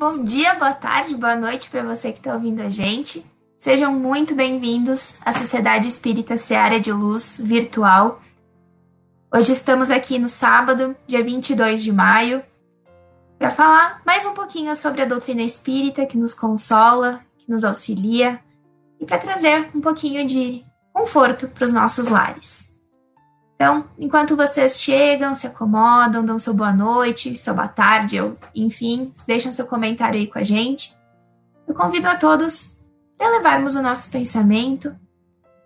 Bom dia, boa tarde, boa noite para você que está ouvindo a gente. Sejam muito bem-vindos à Sociedade Espírita Seara de Luz virtual. Hoje estamos aqui no sábado, dia 22 de maio, para falar mais um pouquinho sobre a doutrina espírita que nos consola, que nos auxilia e para trazer um pouquinho de conforto para os nossos lares. Então, enquanto vocês chegam, se acomodam, dão seu boa noite, sua boa tarde, ou enfim, deixam seu comentário aí com a gente, eu convido a todos para levarmos o nosso pensamento,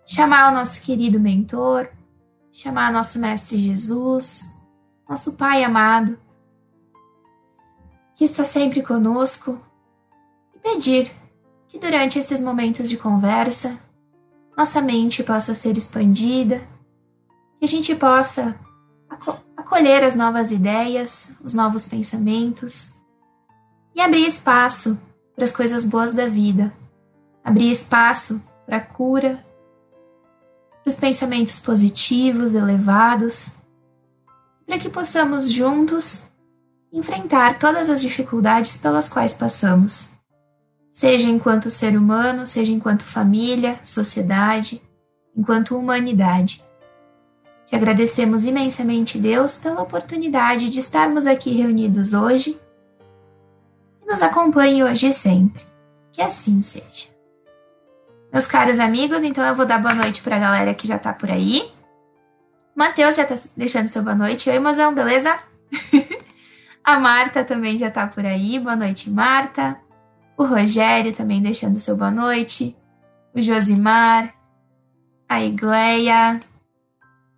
chamar o nosso querido mentor, chamar nosso Mestre Jesus, nosso Pai amado, que está sempre conosco, e pedir que durante esses momentos de conversa, nossa mente possa ser expandida que a gente possa acolher as novas ideias, os novos pensamentos e abrir espaço para as coisas boas da vida, abrir espaço para a cura, para os pensamentos positivos, elevados, para que possamos juntos enfrentar todas as dificuldades pelas quais passamos, seja enquanto ser humano, seja enquanto família, sociedade, enquanto humanidade. Te agradecemos imensamente, Deus, pela oportunidade de estarmos aqui reunidos hoje e nos acompanhe hoje e sempre. Que assim seja. Meus caros amigos, então eu vou dar boa noite para a galera que já está por aí. Matheus já está deixando seu boa noite. Oi, mozão, beleza? a Marta também já está por aí. Boa noite, Marta. O Rogério também deixando seu boa noite. O Josimar. A Igleia.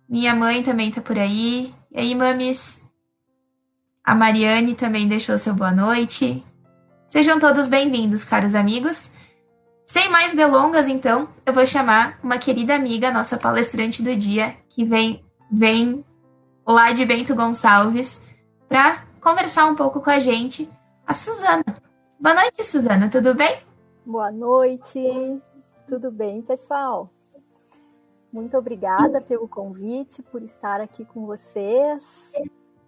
Minha mãe também tá por aí. E aí, mames? A Mariane também deixou seu boa noite. Sejam todos bem-vindos, caros amigos. Sem mais delongas, então, eu vou chamar uma querida amiga, nossa palestrante do dia, que vem, vem lá de Bento Gonçalves, para conversar um pouco com a gente, a Suzana. Boa noite, Suzana, tudo bem? Boa noite, tudo bem, pessoal? Muito obrigada pelo convite, por estar aqui com vocês.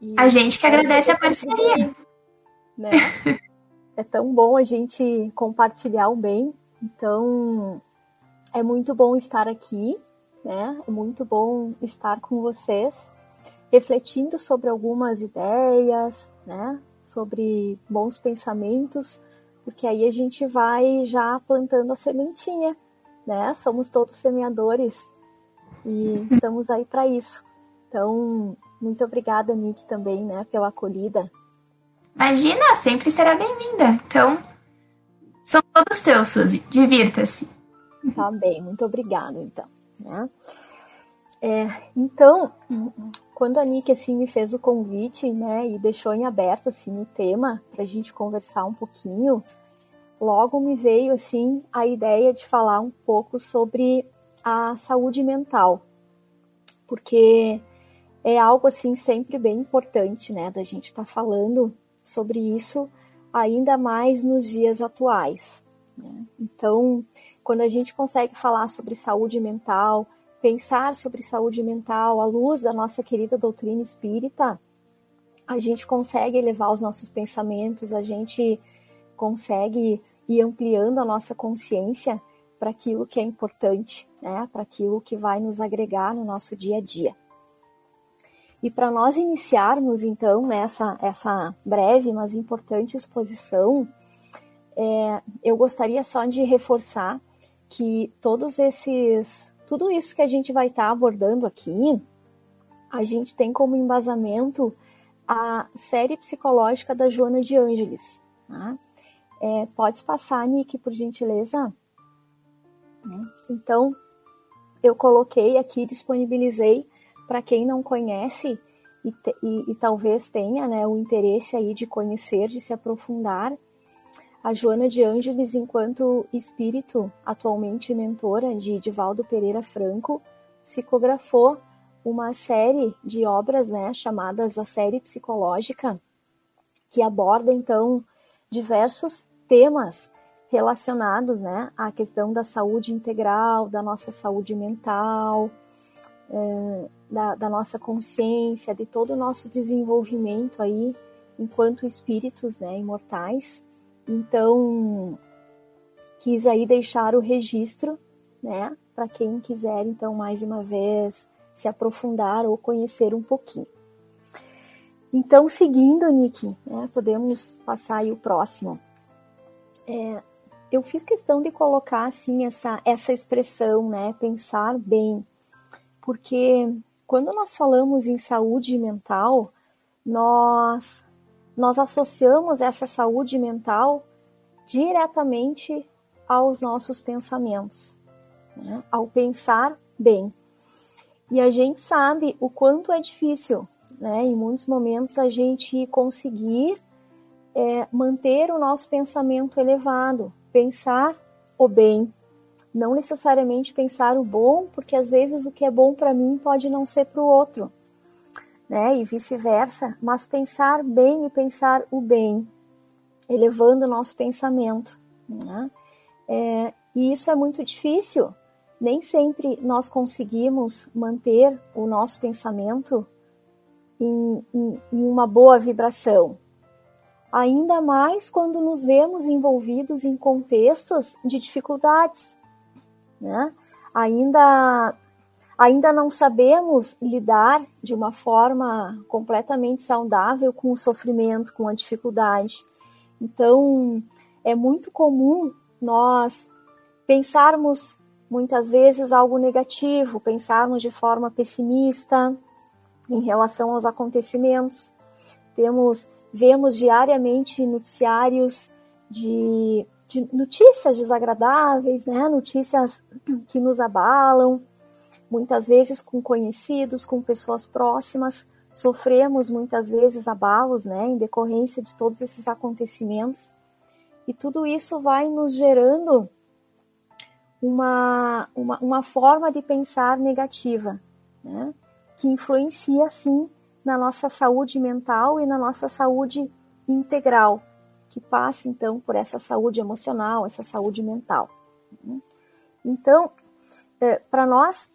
E a gente que agradece a parceria. Né? É tão bom a gente compartilhar o bem. Então, é muito bom estar aqui, né? É muito bom estar com vocês, refletindo sobre algumas ideias, né? Sobre bons pensamentos, porque aí a gente vai já plantando a sementinha, né? Somos todos semeadores e estamos aí para isso. Então, muito obrigada, Nick, também, né, pela acolhida. Imagina, sempre será bem-vinda. Então, são todos teus, Suzy. Divirta-se. Tá bem, muito obrigada, então. Né? É, então, quando a Nick assim me fez o convite, né, e deixou em aberto assim o tema para a gente conversar um pouquinho, logo me veio assim a ideia de falar um pouco sobre a saúde mental, porque é algo assim sempre bem importante, né, da gente estar tá falando sobre isso ainda mais nos dias atuais. Né? Então, quando a gente consegue falar sobre saúde mental, pensar sobre saúde mental à luz da nossa querida doutrina espírita, a gente consegue elevar os nossos pensamentos, a gente consegue e ampliando a nossa consciência para aquilo que é importante, né? Para aquilo que vai nos agregar no nosso dia a dia. E para nós iniciarmos então nessa essa breve, mas importante exposição, é, eu gostaria só de reforçar que todos esses, tudo isso que a gente vai estar tá abordando aqui, a gente tem como embasamento a série psicológica da Joana de Ângeles. Tá? É, passar, Nick, por gentileza? Né? Então, eu coloquei aqui, disponibilizei para quem não conhece e, e, e, talvez tenha né, o interesse aí de conhecer, de se aprofundar. A Joana de Ângeles, enquanto espírito, atualmente mentora de Divaldo Pereira Franco, psicografou uma série de obras, né, chamadas a série psicológica, que aborda então diversos temas relacionados, né, à questão da saúde integral, da nossa saúde mental, é, da, da nossa consciência, de todo o nosso desenvolvimento aí enquanto espíritos, né, imortais. Então, quis aí deixar o registro, né, para quem quiser, então, mais uma vez se aprofundar ou conhecer um pouquinho. Então, seguindo, Nick, né, podemos passar aí o próximo. É, eu fiz questão de colocar assim essa, essa expressão, né, pensar bem, porque quando nós falamos em saúde mental, nós nós associamos essa saúde mental diretamente aos nossos pensamentos, né? ao pensar bem. E a gente sabe o quanto é difícil, né? Em muitos momentos a gente conseguir é, manter o nosso pensamento elevado, pensar o bem, não necessariamente pensar o bom, porque às vezes o que é bom para mim pode não ser para o outro, né? E vice-versa, mas pensar bem e pensar o bem, elevando o nosso pensamento, né? É, e isso é muito difícil, nem sempre nós conseguimos manter o nosso pensamento em, em, em, uma boa vibração. Ainda mais quando nos vemos envolvidos em contextos de dificuldades. Né? Ainda, ainda não sabemos lidar de uma forma completamente saudável com o sofrimento, com a dificuldade. Então, é muito comum nós pensarmos muitas vezes algo negativo, pensarmos de forma pessimista em relação aos acontecimentos. Temos, vemos diariamente noticiários de, de notícias desagradáveis, né? notícias que nos abalam, muitas vezes com conhecidos, com pessoas próximas, sofremos muitas vezes abalos, né, em decorrência de todos esses acontecimentos. E tudo isso vai nos gerando uma, uma, uma forma de pensar negativa, né? que influencia, sim, na nossa saúde mental e na nossa saúde integral, que passa, então, por essa saúde emocional, essa saúde mental. Então, é, para nós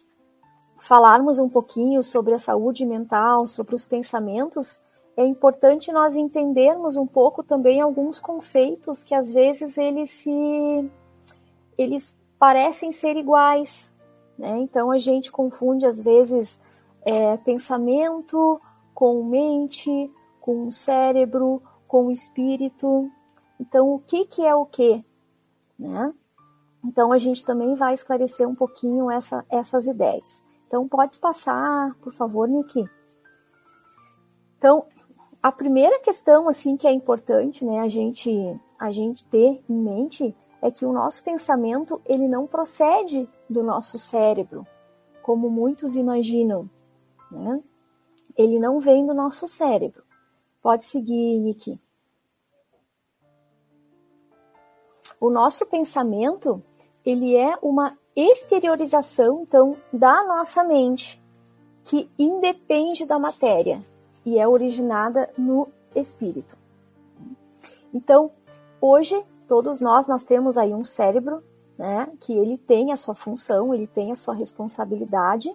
falarmos um pouquinho sobre a saúde mental, sobre os pensamentos, é importante nós entendermos um pouco também alguns conceitos que às vezes eles se eles parecem ser iguais. Né? Então a gente confunde às vezes é, pensamento com mente, com cérebro, com espírito. Então o que, que é o que? Né? Então a gente também vai esclarecer um pouquinho essa, essas ideias. Então pode passar, por favor, Niki. Então a primeira questão assim que é importante, né, a gente a gente ter em mente é que o nosso pensamento ele não procede do nosso cérebro, como muitos imaginam, né? Ele não vem do nosso cérebro. Pode seguir, Niki. O nosso pensamento, ele é uma exteriorização, então, da nossa mente, que independe da matéria e é originada no espírito. Então, hoje todos nós nós temos aí um cérebro, né, que ele tem a sua função, ele tem a sua responsabilidade.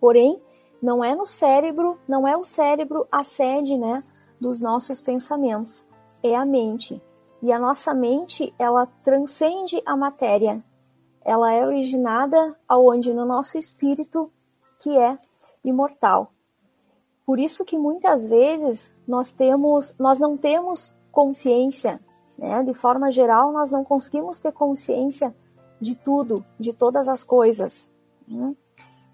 Porém, não é no cérebro, não é o cérebro a sede, né, dos nossos pensamentos, é a mente. E a nossa mente, ela transcende a matéria. Ela é originada aonde no nosso espírito, que é imortal. Por isso que muitas vezes nós temos, nós não temos consciência, né? De forma geral, nós não conseguimos ter consciência de tudo, de todas as coisas, né?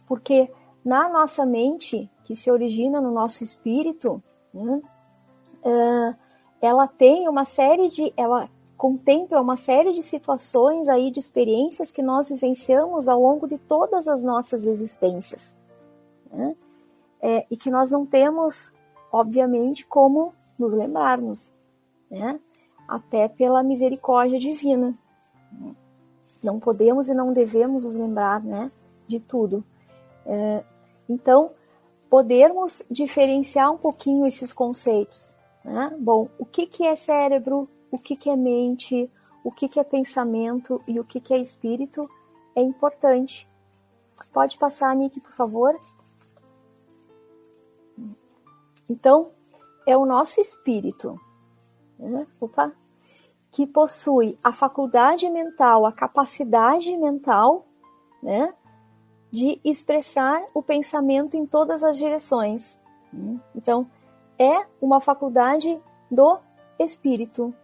porque na nossa mente, que se origina no nosso espírito, né? ela tem uma série de, ela contempla uma série de situações aí, de experiências que nós vivenciamos ao longo de todas as nossas existências. Né? É, e que nós não temos, obviamente, como nos lembrarmos, né? até pela misericórdia divina. Não podemos e não devemos nos lembrar né, de tudo. É, então, podermos diferenciar um pouquinho esses conceitos. Né? Bom, o que, que é cérebro, o que, que é mente, o que, que é pensamento e o que, que é espírito é importante. Pode passar, Nick, por favor? Então, é o nosso espírito. Né? Opa! Que possui a faculdade mental, a capacidade mental, né? De expressar o pensamento em todas as direções. Então, é uma faculdade do espírito,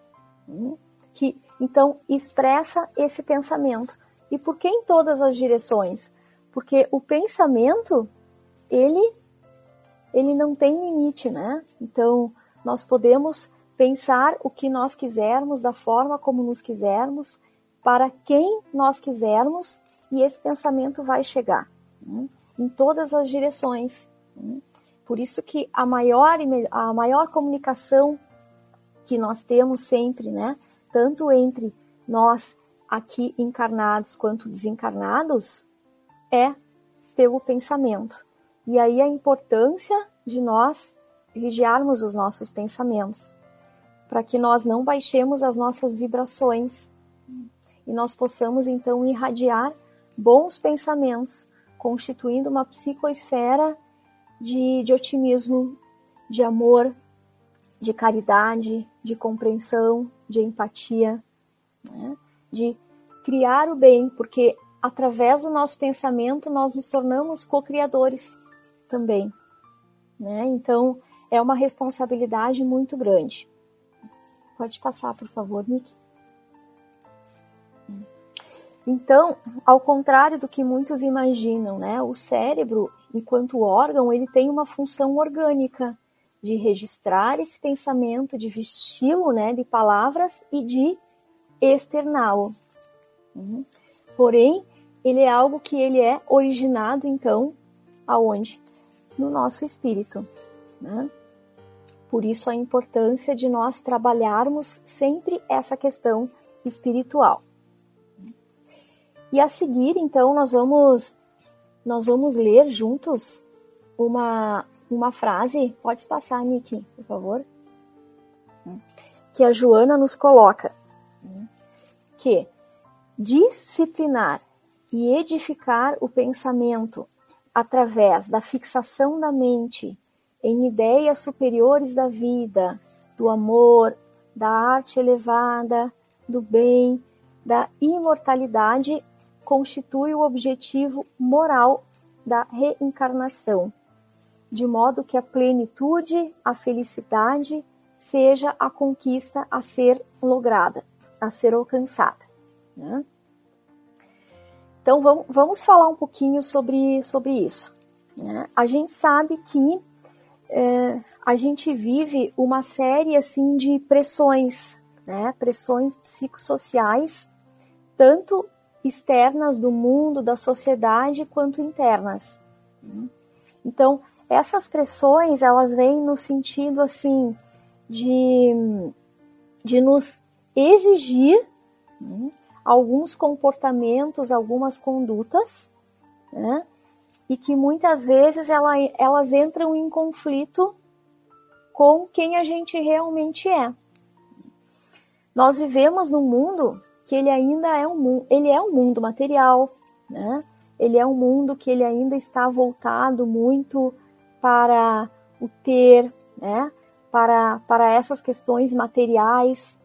que então expressa esse pensamento. E por que em todas as direções? Porque o pensamento, ele ele não tem limite, né? Então, nós podemos pensar o que nós quisermos, da forma como nos quisermos, para quem nós quisermos, e esse pensamento vai chegar né? em todas as direções. Né? Por isso que a maior, a maior comunicação que nós temos sempre, né? Tanto entre nós aqui encarnados quanto desencarnados, é pelo pensamento. E aí a importância de nós vigiarmos os nossos pensamentos, para que nós não baixemos as nossas vibrações e nós possamos então irradiar bons pensamentos, constituindo uma psicoesfera de, de otimismo, de amor, de caridade, de compreensão, de empatia, né? de criar o bem, porque através do nosso pensamento nós nos tornamos co-criadores também. Né? Então, é uma responsabilidade muito grande. Pode passar, por favor, Nick. Então, ao contrário do que muitos imaginam, né, o cérebro, enquanto órgão, ele tem uma função orgânica de registrar esse pensamento, de vesti-lo né, de palavras e de externá-lo. Uhum. Porém, ele é algo que ele é originado, então, aonde? No nosso espírito. Né? Por isso a importância de nós trabalharmos sempre essa questão espiritual. E a seguir, então, nós vamos nós vamos ler juntos uma uma frase. Pode passar, Nick, por favor. Que a Joana nos coloca que disciplinar e edificar o pensamento através da fixação da mente em ideias superiores da vida, do amor, da arte elevada, do bem, da imortalidade, constitui o objetivo moral da reencarnação, de modo que a plenitude, a felicidade, seja a conquista a ser lograda, a ser alcançada. Né? Então vamos, vamos falar um pouquinho sobre, sobre isso. Né? A gente sabe que é, a gente vive uma série assim de pressões, né? pressões psicossociais, tanto externas do mundo, da sociedade, quanto internas. Então, essas pressões, elas vêm no sentido, assim, de, de nos exigir né, alguns comportamentos, algumas condutas, né, e que muitas vezes ela, elas entram em conflito com quem a gente realmente é. Nós vivemos num mundo que ele ainda é um, ele é um mundo material, né? Ele é um mundo que ele ainda está voltado muito para o ter, né? Para, para essas questões materiais.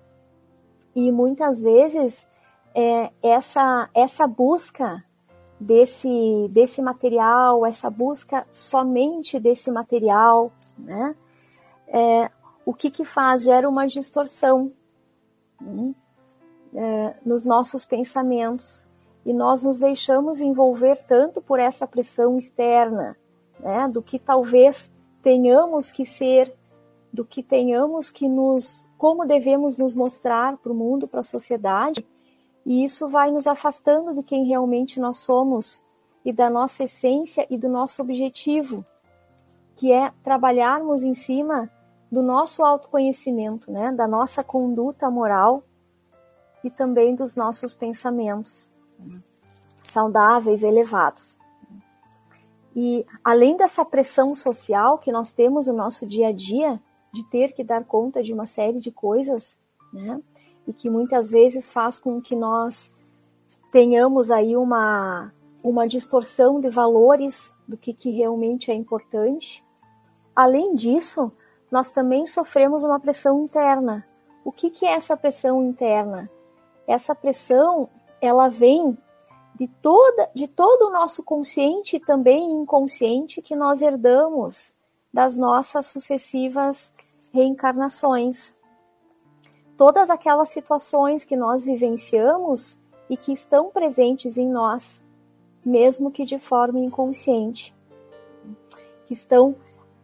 e muitas vezes é, essa, essa busca desse, desse material, essa busca somente desse material, né? É, o que que faz? Gera uma distorção né? É, nos nossos pensamentos e nós nos deixamos envolver tanto por essa pressão externa, né? Do que talvez tenhamos que ser, do que tenhamos que nos, como devemos nos mostrar para o mundo, para a sociedade, e isso vai nos afastando de quem realmente nós somos e da nossa essência e do nosso objetivo, que é trabalharmos em cima do nosso autoconhecimento, né, da nossa conduta moral e também dos nossos pensamentos saudáveis, elevados. E além dessa pressão social que nós temos no nosso dia a dia, de ter que dar conta de uma série de coisas, né? E que muitas vezes faz com que nós tenhamos aí uma, uma distorção de valores do que, que realmente é importante. Além disso, nós também sofremos uma pressão interna. O que, que é essa pressão interna? Essa pressão, ela vem de, toda, de todo o nosso consciente e também inconsciente que nós herdamos das nossas sucessivas reencarnações. Todas aquelas situações que nós vivenciamos e que estão presentes em nós, mesmo que de forma inconsciente, que estão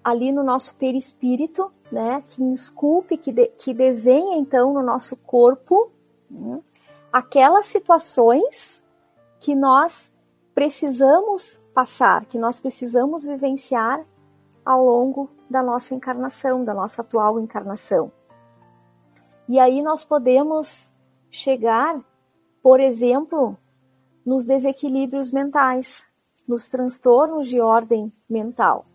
ali no nosso perispírito, né, que esculpe, que, de, que desenha então no nosso corpo né, aquelas situações que nós precisamos passar, que nós precisamos vivenciar ao longo da nossa encarnação, da nossa atual encarnação. E aí nós podemos chegar, por exemplo, nos desequilíbrios mentais, nos transtornos de ordem mental.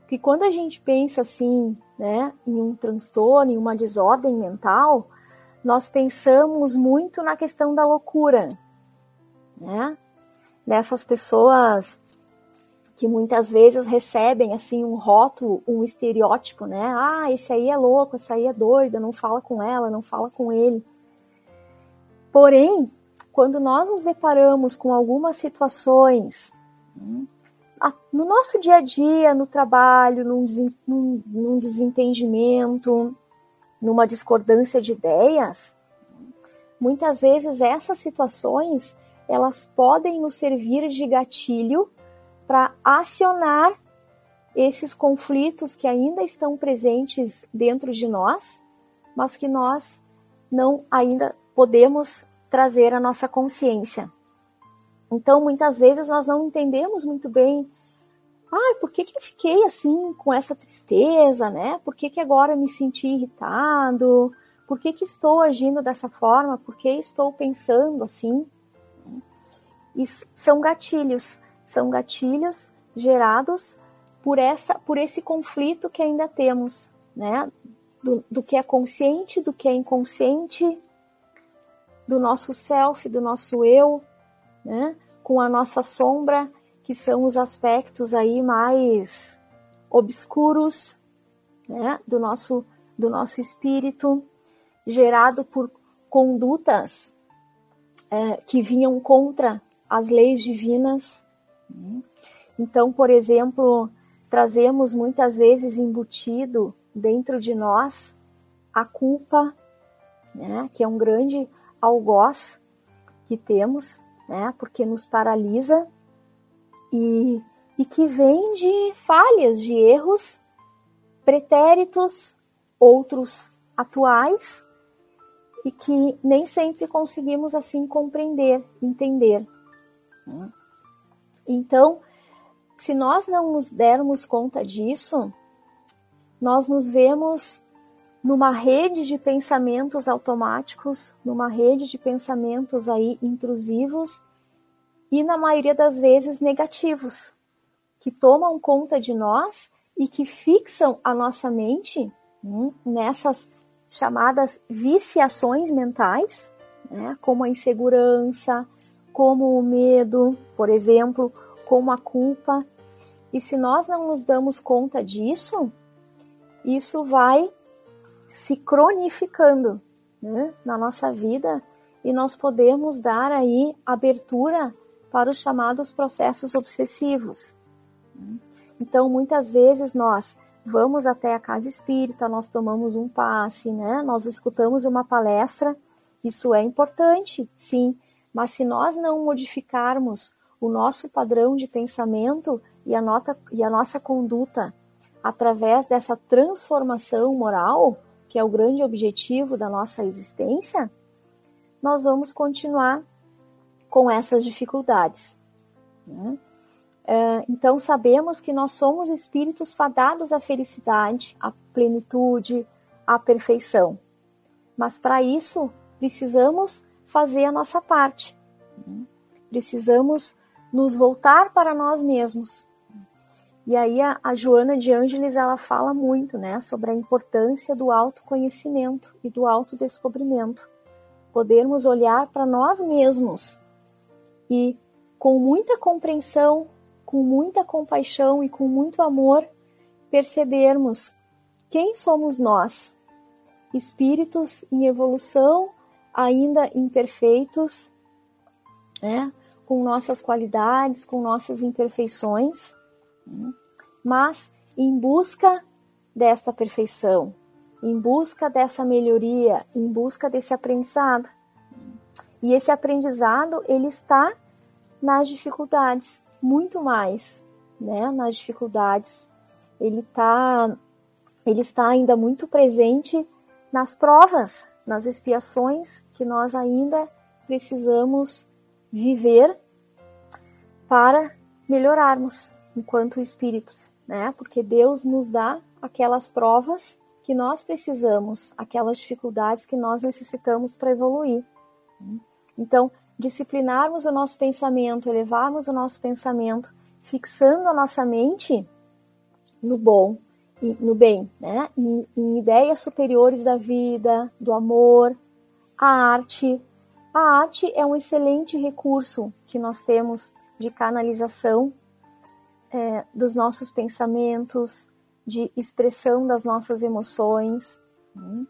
Porque quando a gente pensa assim, né, em um transtorno, em uma desordem mental, nós pensamos muito na questão da loucura, né? Dessas pessoas que muitas vezes recebem assim um rótulo, um estereótipo, né? Ah, esse aí é louco, essa aí é doida, não fala com ela, não fala com ele. Porém, quando nós nos deparamos com algumas situações no nosso dia a dia, no trabalho, num, desentendimento, numa discordância de ideias, muitas vezes essas situações elas podem nos servir de gatilho para acionar esses conflitos que ainda estão presentes dentro de nós, mas que nós não ainda podemos trazer à nossa consciência. Então, muitas vezes nós não entendemos muito bem, ah, por que, que eu fiquei assim com essa tristeza, né? Por que, que agora me senti irritado? Por que, que estou agindo dessa forma? Por que estou pensando assim? E são gatilhos, são gatilhos gerados por essa, por esse conflito que ainda temos, né? Do, do que é consciente, do que é inconsciente, do nosso self, do nosso eu, né? Com a nossa sombra, que são os aspectos aí mais obscuros, né? Do nosso, do nosso espírito, gerado por condutas é, que vinham contra as leis divinas. Então, por exemplo, trazemos muitas vezes embutido dentro de nós a culpa, né, que é um grande algoz que temos, né, porque nos paralisa e, e que vem de falhas, de erros pretéritos, outros atuais, e que nem sempre conseguimos assim compreender, entender. Então, se nós não nos dermos conta disso, nós nos vemos numa rede de pensamentos automáticos, numa rede de pensamentos aí intrusivos e na maioria das vezes negativos, que tomam conta de nós e que fixam a nossa mente hum, nessas chamadas viciações mentais, né, como a insegurança, como o medo, por exemplo, como a culpa. E se nós não nos damos conta disso, isso vai se cronificando, né, na nossa vida e nós podemos dar aí abertura para os chamados processos obsessivos. Então, muitas vezes nós vamos até a casa espírita, nós tomamos um passe, né? Nós escutamos uma palestra, isso é importante, sim, mas se nós não modificarmos o nosso padrão de pensamento e a, nota, e a nossa conduta através dessa transformação moral, que é o grande objetivo da nossa existência, nós vamos continuar com essas dificuldades. Né? É, então, sabemos que nós somos espíritos fadados à felicidade, à plenitude, à perfeição. Mas para isso, precisamos fazer a nossa parte. Precisamos nos voltar para nós mesmos. E aí a Joana de Ângeles ela fala muito, né, sobre a importância do autoconhecimento e do autodescobrimento. Podermos olhar para nós mesmos e com muita compreensão, com muita compaixão e com muito amor, percebermos quem somos nós, espíritos em evolução, ainda imperfeitos, né? com nossas qualidades, com nossas imperfeições, né? mas em busca dessa perfeição, em busca dessa melhoria, em busca desse aprendizado. E esse aprendizado, ele está nas dificuldades, muito mais, né? Nas dificuldades. Ele tá ele está ainda muito presente nas provas, nas expiações que nós ainda precisamos viver para melhorarmos enquanto espíritos, né? Porque Deus nos dá aquelas provas que nós precisamos, aquelas dificuldades que nós necessitamos para evoluir. Então, disciplinarmos o nosso pensamento, elevarmos o nosso pensamento, fixando a nossa mente no bom, no bem, né? Em, em, ideias superiores da vida, do amor, a arte. A arte é um excelente recurso que nós temos de canalização é, dos nossos pensamentos, de expressão das nossas emoções. Né?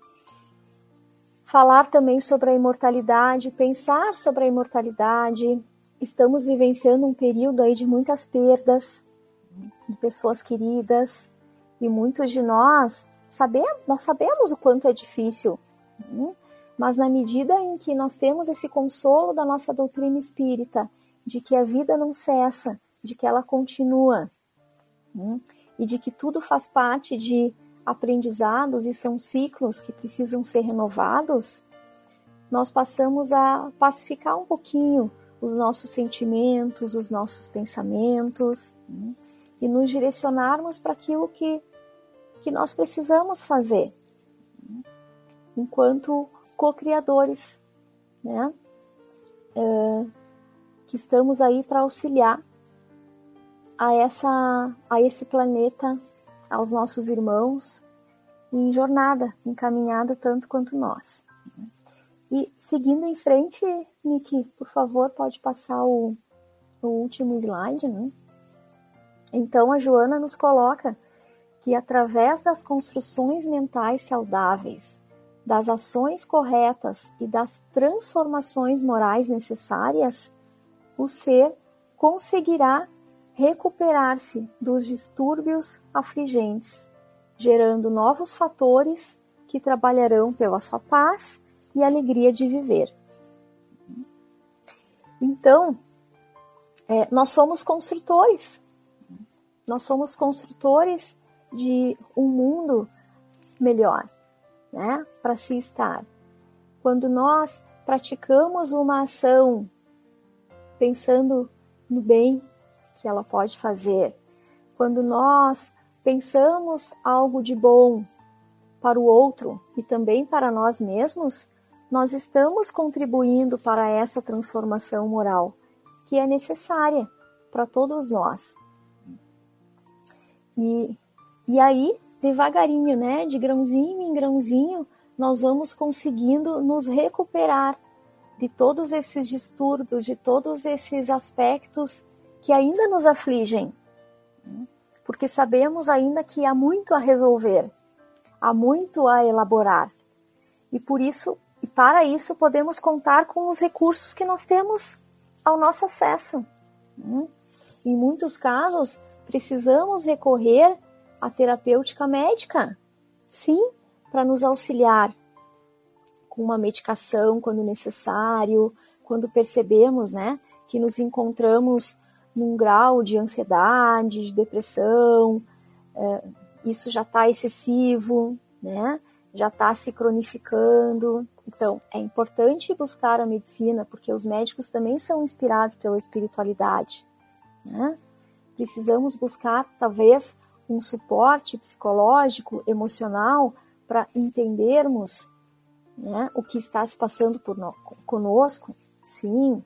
Falar também sobre a imortalidade, pensar sobre a imortalidade. Estamos vivenciando um período aí de muitas perdas de pessoas queridas e muitos de nós sabemos, nós sabemos o quanto é difícil, né? mas na medida em que nós temos esse consolo da nossa doutrina espírita, de que a vida não cessa, de que ela continua, né? e de que tudo faz parte de aprendizados e são ciclos que precisam ser renovados, nós passamos a pacificar um pouquinho os nossos sentimentos, os nossos pensamentos né? e nos direcionarmos para aquilo que, que nós precisamos fazer né? enquanto co-criadores, né? É, que estamos aí para auxiliar a, essa, a esse planeta aos nossos irmãos em jornada, em caminhada tanto quanto nós. E seguindo em frente, Nick, por favor, pode passar o, o último slide, né? Então a Joana nos coloca que através das construções mentais saudáveis, das ações corretas e das transformações morais necessárias, o ser conseguirá recuperar-se dos distúrbios afligentes, gerando novos fatores que trabalharão pela sua paz e alegria de viver. Então, é, nós somos construtores, nós somos construtores de um mundo melhor, né, para se estar. Quando nós praticamos uma ação pensando no bem que ela pode fazer. Quando nós pensamos algo de bom para o outro e também para nós mesmos, nós estamos contribuindo para essa transformação moral que é necessária para todos nós. E, e aí, devagarinho, né, de grãozinho em grãozinho, nós vamos conseguindo nos recuperar de todos esses distúrbios, de todos esses aspectos que ainda nos afligem, porque sabemos ainda que há muito a resolver, há muito a elaborar. E por isso, para isso podemos contar com os recursos que nós temos ao nosso acesso. Né? Em muitos casos, precisamos recorrer à terapêutica médica, sim, para nos auxiliar com uma medicação quando necessário, quando percebemos, né, que nos encontramos num grau de ansiedade, de depressão, é, isso já está excessivo, né? Já está se cronificando. Então, é importante buscar a medicina, porque os médicos também são inspirados pela espiritualidade, né? Precisamos buscar, talvez, um suporte psicológico, emocional, para entendermos né, o que está se passando por no, conosco. Sim,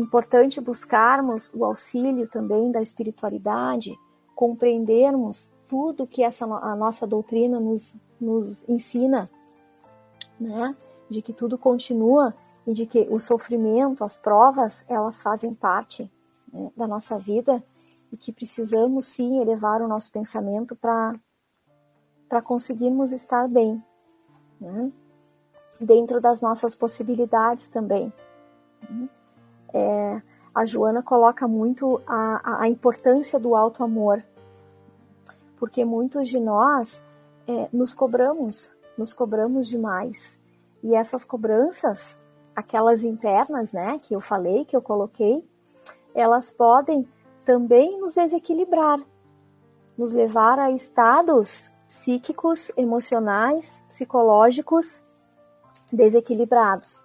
importante buscarmos o auxílio também da espiritualidade, compreendermos tudo que essa a nossa doutrina nos, nos ensina, né? De que tudo continua e de que o sofrimento, as provas, elas fazem parte né, da nossa vida e que precisamos sim elevar o nosso pensamento para para conseguirmos estar bem, né? dentro das nossas possibilidades também. Né? É, a Joana coloca muito a, a importância do alto amor, porque muitos de nós é, nos cobramos, nos cobramos demais. E essas cobranças, aquelas internas, né, que eu falei, que eu coloquei, elas podem também nos desequilibrar, nos levar a estados psíquicos, emocionais, psicológicos desequilibrados.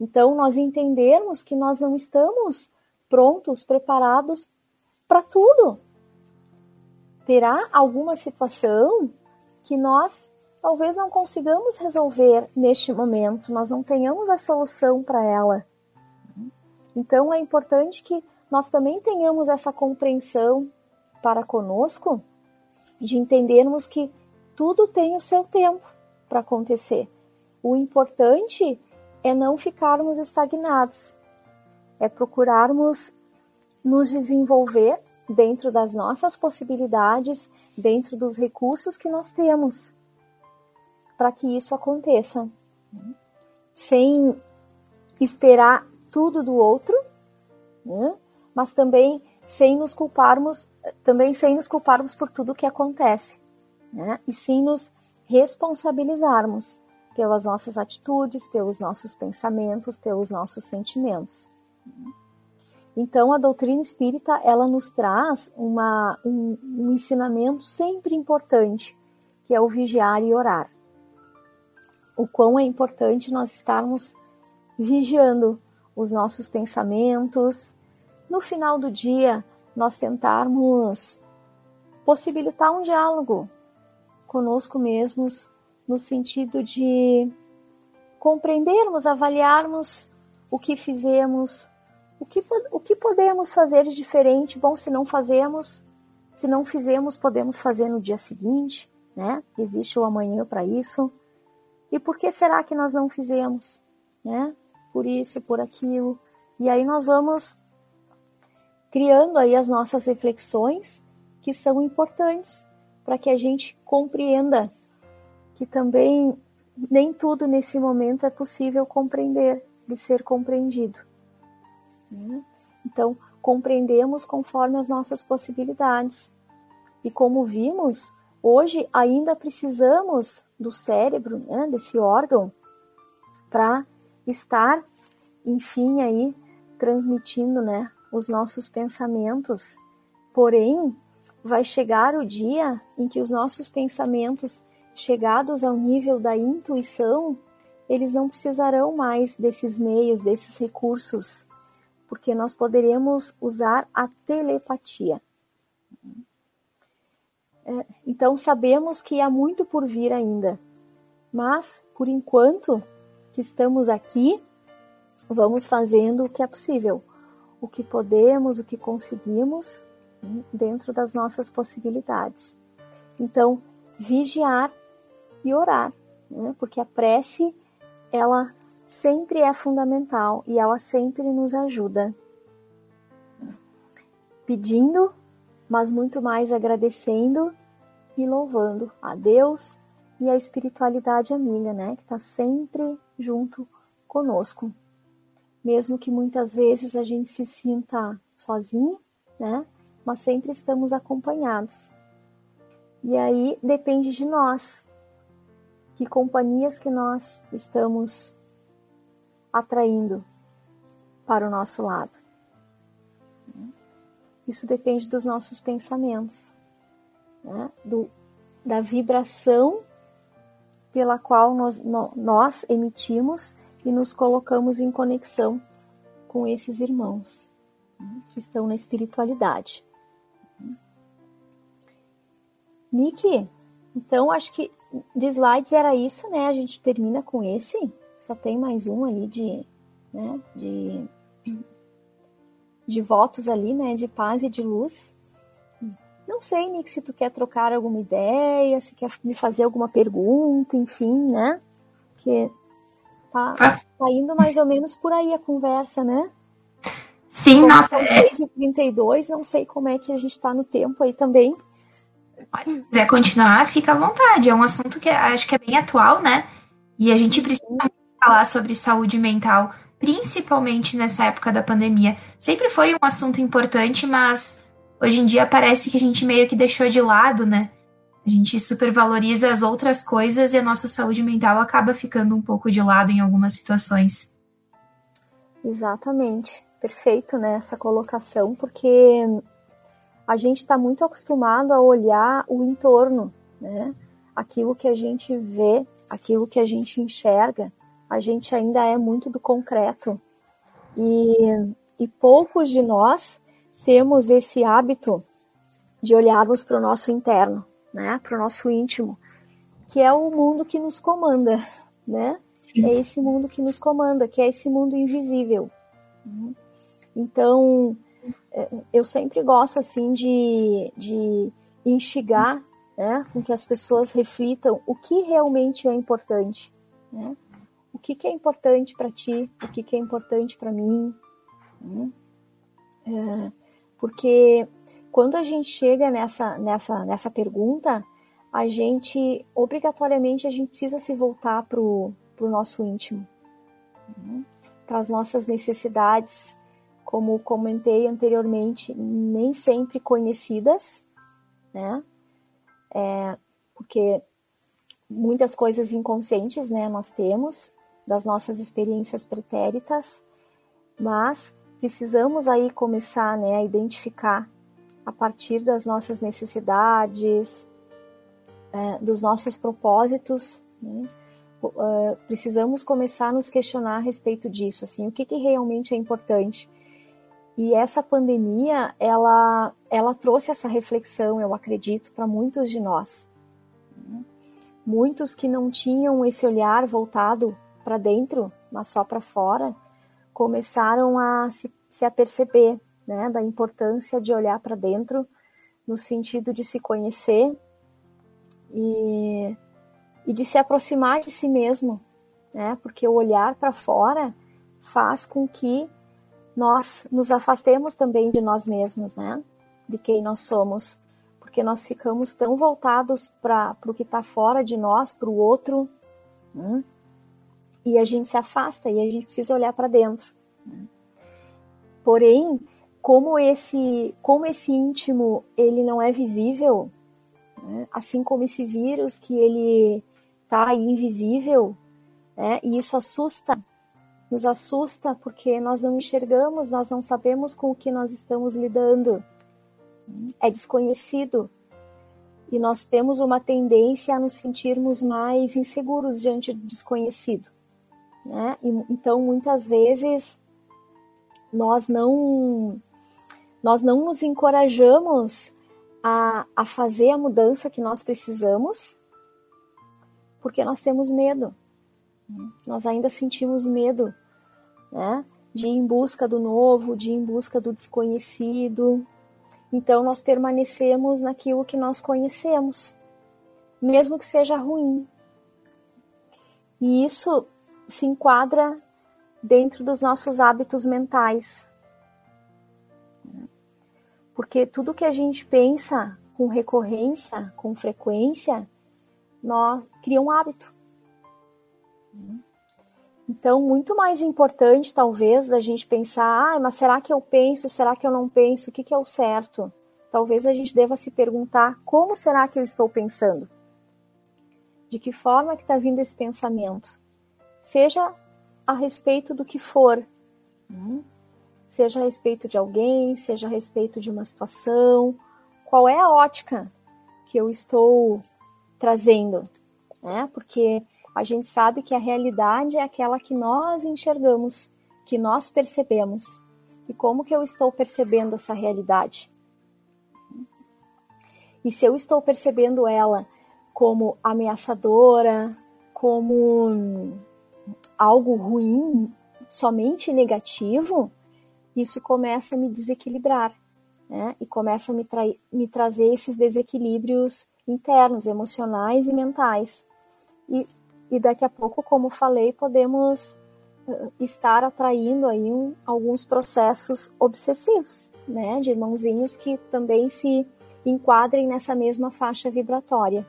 Então, nós entendermos que nós não estamos prontos, preparados para tudo. Terá alguma situação que nós talvez não consigamos resolver neste momento, nós não tenhamos a solução para ela. Então, é importante que nós também tenhamos essa compreensão para conosco de entendermos que tudo tem o seu tempo para acontecer. O importante é não ficarmos estagnados, é procurarmos nos desenvolver dentro das nossas possibilidades, dentro dos recursos que nós temos, para que isso aconteça, sem esperar tudo do outro, né? mas também sem nos culparmos, também sem nos culparmos por tudo que acontece, né? e sim nos responsabilizarmos pelas nossas atitudes, pelos nossos pensamentos, pelos nossos sentimentos. Então, a doutrina espírita ela nos traz uma, um, um ensinamento sempre importante, que é o vigiar e orar. O quão é importante nós estarmos vigiando os nossos pensamentos. No final do dia, nós tentarmos possibilitar um diálogo conosco mesmos no sentido de compreendermos, avaliarmos o que fizemos, o que, o que podemos fazer de diferente. Bom, se não fazemos, se não fizemos, podemos fazer no dia seguinte, né? Existe o amanhã para isso. E por que será que nós não fizemos, né? Por isso, por aquilo. E aí nós vamos criando aí as nossas reflexões que são importantes para que a gente compreenda que também nem tudo nesse momento é possível compreender, de ser compreendido. Né? Então, compreendemos conforme as nossas possibilidades. E como vimos, hoje ainda precisamos do cérebro, né, desse órgão, para estar, enfim, aí transmitindo, né, os nossos pensamentos. Porém, vai chegar o dia em que os nossos pensamentos chegados ao nível da intuição, eles não precisarão mais desses meios, desses recursos, porque nós poderemos usar a telepatia. É, então sabemos que há muito por vir ainda, mas por enquanto que estamos aqui, vamos fazendo o que é possível, o que podemos, o que conseguimos, né, dentro das nossas possibilidades. Então, vigiar e orar, né? porque a prece ela sempre é fundamental e ela sempre nos ajuda. Pedindo, mas muito mais agradecendo e louvando a Deus e a espiritualidade amiga, né, que está sempre junto conosco. Mesmo que muitas vezes a gente se sinta sozinho, né, mas sempre estamos acompanhados. E aí depende de nós, que companhias que nós estamos atraindo para o nosso lado. Isso depende dos nossos pensamentos, né? Do, da vibração pela qual nós, nós emitimos e nos colocamos em conexão com esses irmãos né? que estão na espiritualidade. Nick, então acho que de slides era isso, né? A gente termina com esse. Só tem mais um ali de, né? De, de votos ali, né? De paz e de luz. Não sei, Nick, se tu quer trocar alguma ideia, se quer me fazer alguma pergunta, enfim, né? Que tá, tá indo mais ou menos por aí a conversa, né? Sim, Como nossa. São É, 32, não sei como é que a gente tá no tempo aí também. Se quiser continuar, fica à vontade. É um assunto que acho que é bem atual, né? E a gente precisa falar sobre saúde mental, principalmente nessa época da pandemia. Sempre foi um assunto importante, mas hoje em dia parece que a gente meio que deixou de lado, né? A gente supervaloriza as outras coisas e a nossa saúde mental acaba ficando um pouco de lado em algumas situações. Exatamente, perfeito né, essa colocação, porque a gente está muito acostumado a olhar o entorno, né? Aquilo que a gente vê, aquilo que a gente enxerga, a gente ainda é muito do concreto. E, e poucos de nós temos esse hábito de olharmos para o nosso interno, né? Para o nosso íntimo, que é o mundo que nos comanda, né? É esse mundo que nos comanda, que é esse mundo invisível. Então, eu sempre gosto assim de, de instigar né, com que as pessoas reflitam o que realmente é importante. Né? O que, que é importante para ti, o que, que é importante para mim. Né? É, porque quando a gente chega nessa, nessa, nessa pergunta, a gente, obrigatoriamente, a gente precisa se voltar para o nosso íntimo, né? para as nossas necessidades, como comentei anteriormente, nem sempre conhecidas, né? É, porque muitas coisas inconscientes, né, nós temos das nossas experiências pretéritas, mas precisamos aí começar, né, a identificar a partir das nossas necessidades, é, dos nossos propósitos, né? Uh, precisamos começar a nos questionar a respeito disso, assim, o que, que realmente é importante. E essa pandemia, ela, ela trouxe essa reflexão, eu acredito, para muitos de nós. Muitos que não tinham esse olhar voltado para dentro, mas só para fora, começaram a se, se aperceber né, da importância de olhar para dentro, no sentido de se conhecer e, e de se aproximar de si mesmo, né, porque o olhar para fora faz com que nós nos afastemos também de nós mesmos, né? De quem nós somos, porque nós ficamos tão voltados para o que está fora de nós, para o outro, né? e a gente se afasta e a gente precisa olhar para dentro. Né? Porém, como esse, como esse íntimo ele não é visível, né? assim como esse vírus que ele está invisível, né? e isso assusta nos assusta porque nós não enxergamos, nós não sabemos com o que nós estamos lidando. É desconhecido. E nós temos uma tendência a nos sentirmos mais inseguros diante do desconhecido. Né? E, então, muitas vezes, nós não, nós não nos encorajamos a, a fazer a mudança que nós precisamos, porque nós temos medo. Nós ainda sentimos medo, né? De ir em busca do novo, de ir em busca do desconhecido. Então nós permanecemos naquilo que nós conhecemos, mesmo que seja ruim. E isso se enquadra dentro dos nossos hábitos mentais. Porque tudo que a gente pensa com recorrência, com frequência, nós cria um hábito. Então, muito mais importante, talvez, a gente pensar, ah, mas será que eu penso? Será que eu não penso? O que, que é o certo? Talvez a gente deva se perguntar, como será que eu estou pensando? De que forma que está vindo esse pensamento? Seja a respeito do que for, né? seja a respeito de alguém, seja a respeito de uma situação, qual é a ótica que eu estou trazendo, né? Porque a gente sabe que a realidade é aquela que nós enxergamos, que nós percebemos. E como que eu estou percebendo essa realidade? E se eu estou percebendo ela como ameaçadora, como algo ruim, somente negativo, isso começa a me desequilibrar, né? E começa a me, tra me trazer esses desequilíbrios internos, emocionais e mentais. E e daqui a pouco, como falei, podemos eh, estar atraindo aí um, alguns processos obsessivos, né, de irmãozinhos que também se enquadrem nessa mesma faixa vibratória.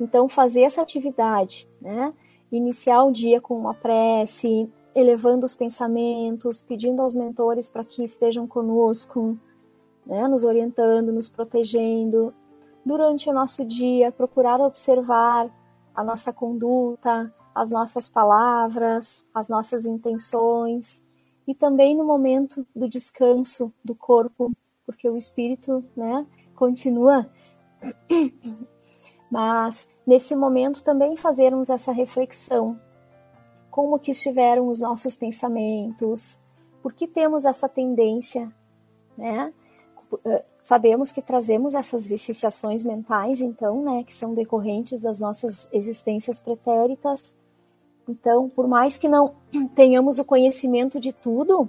Então, fazer essa atividade, né, iniciar o dia com uma prece, elevando os pensamentos, pedindo aos mentores para que estejam conosco, né, nos orientando, nos protegendo. Durante o nosso dia, procurar observar a nossa conduta, as nossas palavras, as nossas intenções e também no momento do descanso do corpo, porque o espírito, né, continua. Mas nesse momento também fazermos essa reflexão, como que estiveram os nossos pensamentos, por que temos essa tendência, né, Sabemos que trazemos essas viciações mentais, então, né, que são decorrentes das nossas existências pretéritas. Então, por mais que não tenhamos o conhecimento de tudo,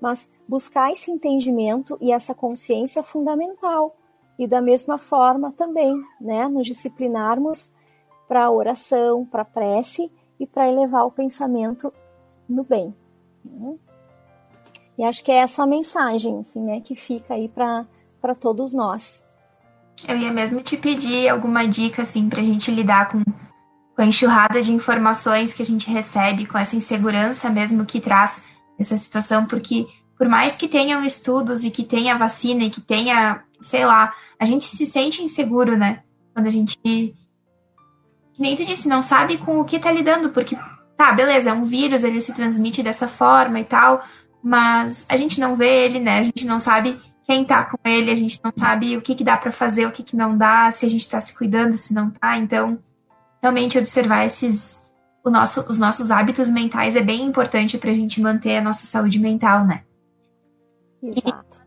mas buscar esse entendimento e essa consciência é fundamental. E da mesma forma também, né, nos disciplinarmos para oração, para prece e para elevar o pensamento no bem. Né? E acho que é essa a mensagem, assim, né, que fica aí para para todos nós. Eu ia mesmo te pedir alguma dica assim para a gente lidar com, com a enxurrada de informações que a gente recebe, com essa insegurança mesmo que traz essa situação, porque por mais que tenham estudos e que tenha vacina e que tenha, sei lá, a gente se sente inseguro, né? Quando a gente nem tu disse, não sabe com o que tá lidando, porque tá, beleza, é um vírus, ele se transmite dessa forma e tal, mas a gente não vê ele, né? A gente não sabe quem tá com ele, a gente não sabe o que, que dá para fazer, o que, que não dá, se a gente tá se cuidando, se não tá. Então, realmente observar esses o nosso, os nossos hábitos mentais é bem importante para a gente manter a nossa saúde mental, né? Exato.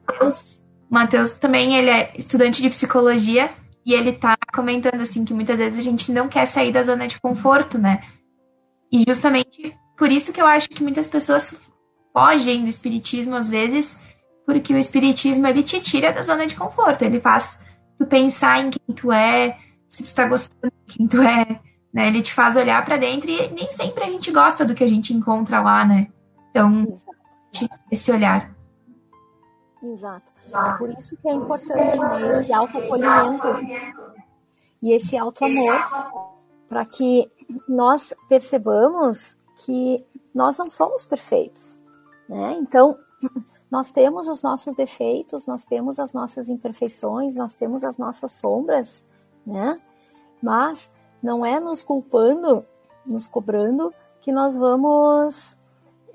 o Matheus também ele é estudante de psicologia e ele tá comentando assim que muitas vezes a gente não quer sair da zona de conforto, né? E justamente por isso que eu acho que muitas pessoas fogem do espiritismo às vezes porque o espiritismo ele te tira da zona de conforto, ele faz tu pensar em quem tu é, se tu tá gostando de quem tu é, né? Ele te faz olhar para dentro e nem sempre a gente gosta do que a gente encontra lá, né? Então, esse olhar. Exato. Por isso que é importante né, esse autoacolhimento e esse auto-amor, para que nós percebamos que nós não somos perfeitos. Né? Então, nós temos os nossos defeitos, nós temos as nossas imperfeições, nós temos as nossas sombras, né? Mas não é nos culpando, nos cobrando, que nós vamos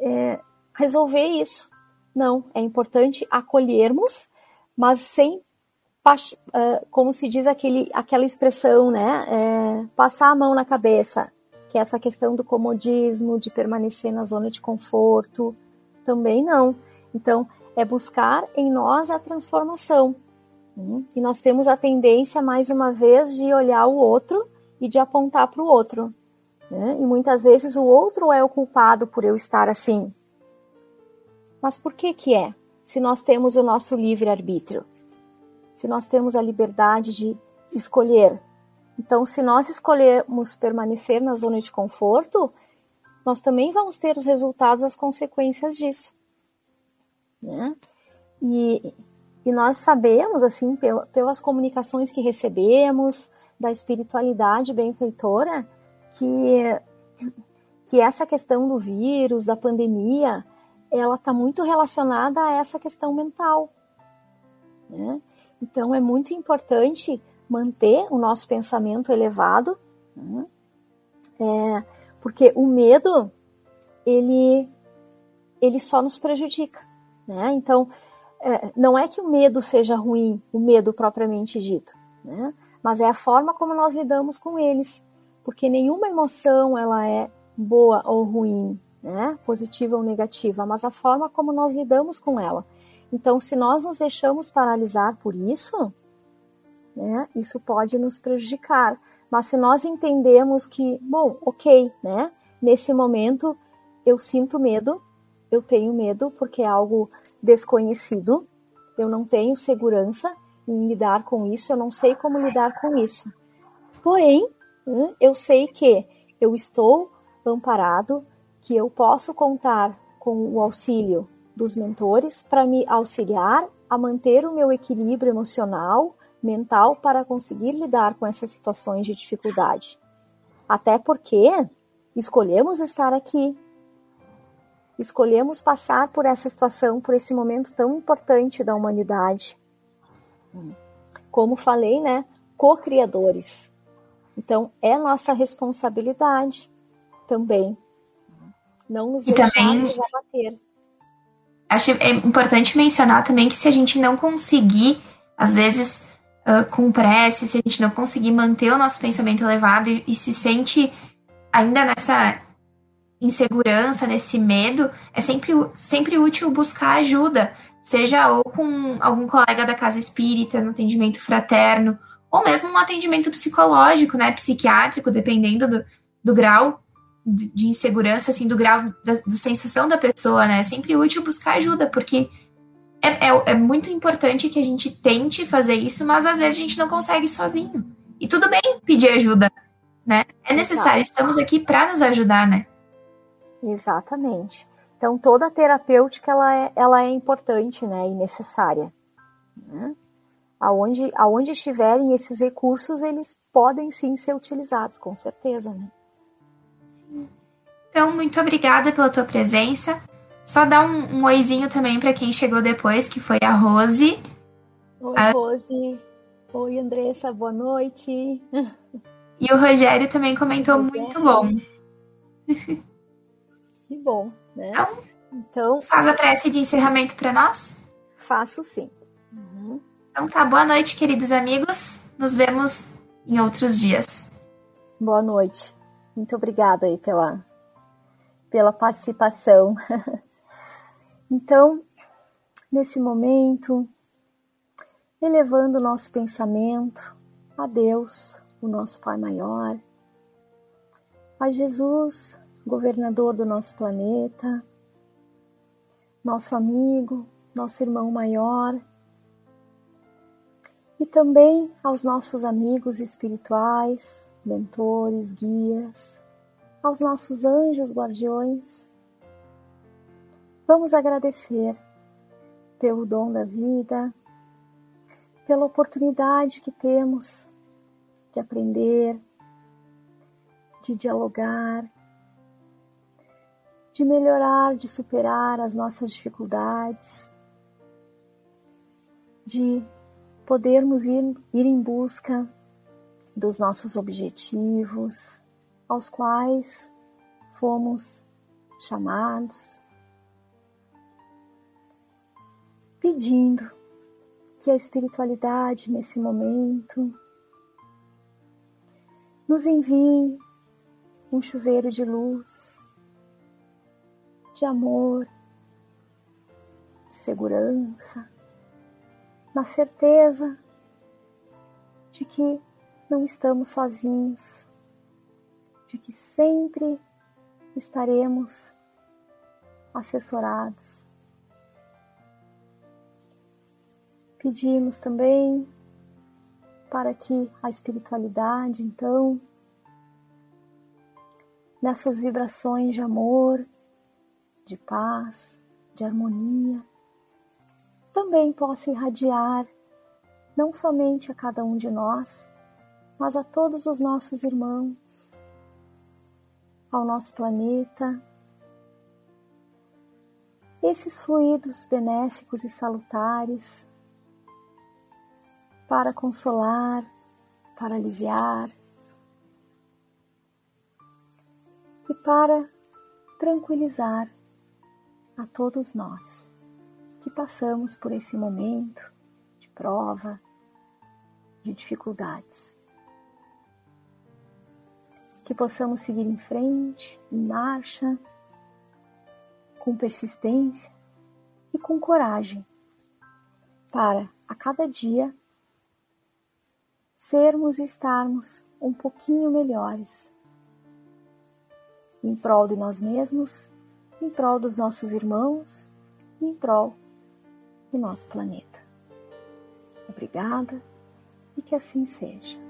é, resolver isso. Não, é importante acolhermos, mas sem, uh, como se diz aquele, aquela expressão, né? É, passar a mão na cabeça, que é essa questão do comodismo, de permanecer na zona de conforto. Também não então, é buscar em nós a transformação. Hum? E nós temos a tendência, mais uma vez, de olhar o outro e de apontar para o outro. Né? E muitas vezes o outro é o culpado por eu estar assim. Mas por que que é? Se nós temos o nosso livre-arbítrio. Se nós temos a liberdade de escolher. Então, se nós escolhermos permanecer na zona de conforto, nós também vamos ter os resultados, as consequências disso né? E, e nós sabemos, assim, pelas comunicações que recebemos, da espiritualidade benfeitora que, que essa questão do vírus, da pandemia, ela está muito relacionada a essa questão mental. Né? Então é muito importante manter o nosso pensamento elevado, né? é, porque o medo ele ele só nos prejudica, né? Então é, não é que o medo seja ruim, o medo propriamente dito, né? Mas é a forma como nós lidamos com eles, porque nenhuma emoção ela é boa ou ruim, né? Positiva ou negativa, mas a forma como nós lidamos com ela. Então, se nós nos deixamos paralisar por isso, né, isso pode nos prejudicar. Mas se nós entendemos que, bom, ok, né, nesse momento eu sinto medo, eu tenho medo porque é algo desconhecido, eu não tenho segurança em lidar com isso, eu não sei como lidar com isso. Porém, né, eu sei que eu estou amparado, que eu posso contar com o auxílio dos mentores para me auxiliar a manter o meu equilíbrio emocional, mental, para conseguir lidar com essas situações de dificuldade. Até porque escolhemos estar aqui, escolhemos passar por essa situação, por esse momento tão importante da humanidade. Como falei, né? Co-criadores. Então, é nossa responsabilidade também. Não nos deixarmos abater. Acho é importante mencionar também que se a gente não conseguir, às vezes, uh, com prece, se a gente não conseguir manter o nosso pensamento elevado e, e se sente ainda nessa insegurança, nesse medo, é sempre, sempre útil buscar ajuda, seja ou com algum colega da casa espírita, no atendimento fraterno, ou mesmo um atendimento psicológico, né, psiquiátrico, dependendo do, do grau de insegurança, assim, do grau da do sensação da pessoa, né? É sempre útil buscar ajuda, porque é, é, é, muito importante que a gente tente fazer isso, mas às vezes a gente não consegue sozinho. E tudo bem pedir ajuda, né? É necessário, estamos aqui para nos ajudar, né? Exatamente. Então toda a terapêutica ela é, ela é importante, né, e necessária. Né? Aonde, aonde estiverem esses recursos, eles podem sim ser utilizados, com certeza, né? Então, muito obrigada pela tua presença. Só dar um, um oizinho também para quem chegou depois, que foi a Rose. Oi, a... Rose. Oi, Andressa, boa noite. E o Rogério também comentou Rogério. muito bom. Que bom, né? Então, então faz a prece de encerramento para nós? Faço sim. Uhum. Então tá, boa noite, queridos amigos. Nos vemos em outros dias. Boa noite. Muito obrigada aí pela pela participação. então, nesse momento, elevando o nosso pensamento a Deus, o nosso Pai maior, a Jesus, governador do nosso planeta, nosso amigo, nosso irmão maior, e também aos nossos amigos espirituais, mentores, guias, aos nossos anjos guardiões. Vamos agradecer pelo dom da vida, pela oportunidade que temos de aprender, de dialogar, de melhorar, de superar as nossas dificuldades, de podermos ir, ir em busca dos nossos objetivos, aos quais fomos chamados, pedindo que a espiritualidade nesse momento nos envie um chuveiro de luz, de amor, de segurança, na certeza de que não estamos sozinhos de que sempre estaremos assessorados. Pedimos também para que a espiritualidade, então, nessas vibrações de amor, de paz, de harmonia, também possa irradiar não somente a cada um de nós, mas a todos os nossos irmãos, ao nosso planeta, esses fluidos benéficos e salutares para consolar, para aliviar e para tranquilizar a todos nós que passamos por esse momento de prova, de dificuldades. Que possamos seguir em frente, em marcha, com persistência e com coragem, para a cada dia sermos e estarmos um pouquinho melhores em prol de nós mesmos, em prol dos nossos irmãos, em prol do nosso planeta. Obrigada e que assim seja.